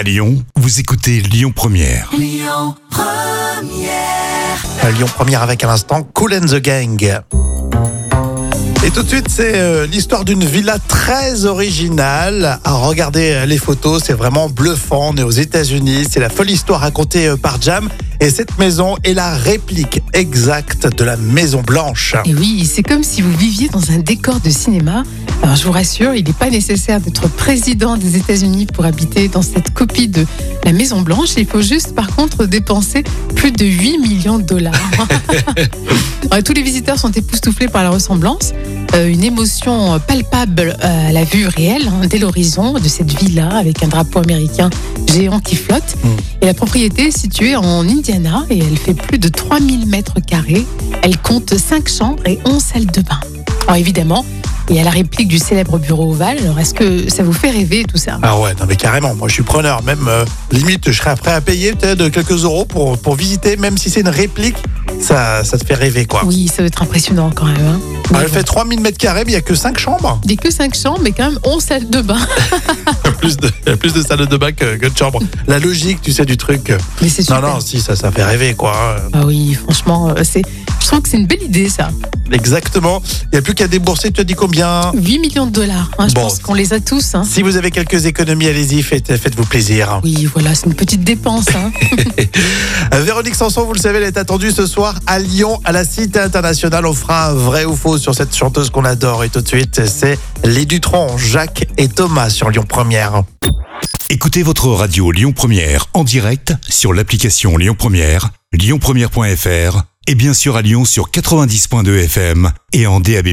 À Lyon, vous écoutez Lyon Première. À Lyon Première avec à l'instant Cool and the Gang. Et tout de suite, c'est euh, l'histoire d'une villa très originale. À regarder euh, les photos, c'est vraiment bluffant. On est aux États-Unis. C'est la folle histoire racontée euh, par Jam. Et cette maison est la réplique exacte de la Maison Blanche. Et oui, c'est comme si vous viviez dans un décor de cinéma. Alors je vous rassure, il n'est pas nécessaire d'être président des États-Unis pour habiter dans cette copie de la Maison Blanche. Il faut juste par contre dépenser plus de 8 millions de dollars. Alors, tous les visiteurs sont époustouflés par la ressemblance. Euh, une émotion palpable euh, à la vue réelle hein, dès l'horizon de cette villa avec un drapeau américain géant qui flotte. Et la propriété est située en Indiana et elle fait plus de 3000 mètres carrés. Elle compte 5 chambres et 11 salles de bain. Alors évidemment, il y a la réplique du célèbre bureau ovale. Alors est-ce que ça vous fait rêver tout ça? Ah ouais, non mais carrément, moi je suis preneur. Même euh, limite, je serais prêt à payer peut-être quelques euros pour, pour visiter, même si c'est une réplique. Ça, ça te fait rêver quoi. Oui, ça va être impressionnant quand même. hein. Ah, Elle fait 3000 mètres carrés, mais il n'y a que 5 chambres. Il n'y a que 5 chambres, mais quand même 11 salles de bain. Il y a plus de, plus salles de bain que, que de chambres. La logique, tu sais, du truc. Mais c'est Non, super. non, si, ça, ça fait rêver, quoi. Ah oui, franchement, euh, c'est. Je trouve que c'est une belle idée ça. Exactement. Il n'y a plus qu'à débourser, tu as dit combien? 8 millions de dollars. hein, je Bon. pense qu'on les a tous. hein. Si vous avez quelques économies, allez-y, faites, faites-vous plaisir. Oui, voilà, c'est une petite dépense. Euh, Véronique Sanson, vous le savez, elle est attendue ce soir à Lyon, à la Cité Internationale. On fera un vrai ou faux sur cette chanteuse qu'on adore. Et tout de suite, c'est les Dutron, Jacques et Thomas sur Lyon Première. Écoutez votre radio Lyon Première en direct sur l'application Lyon Première, lyonpremière.fr et bien sûr à Lyon sur 90.2 FM et en DAB+.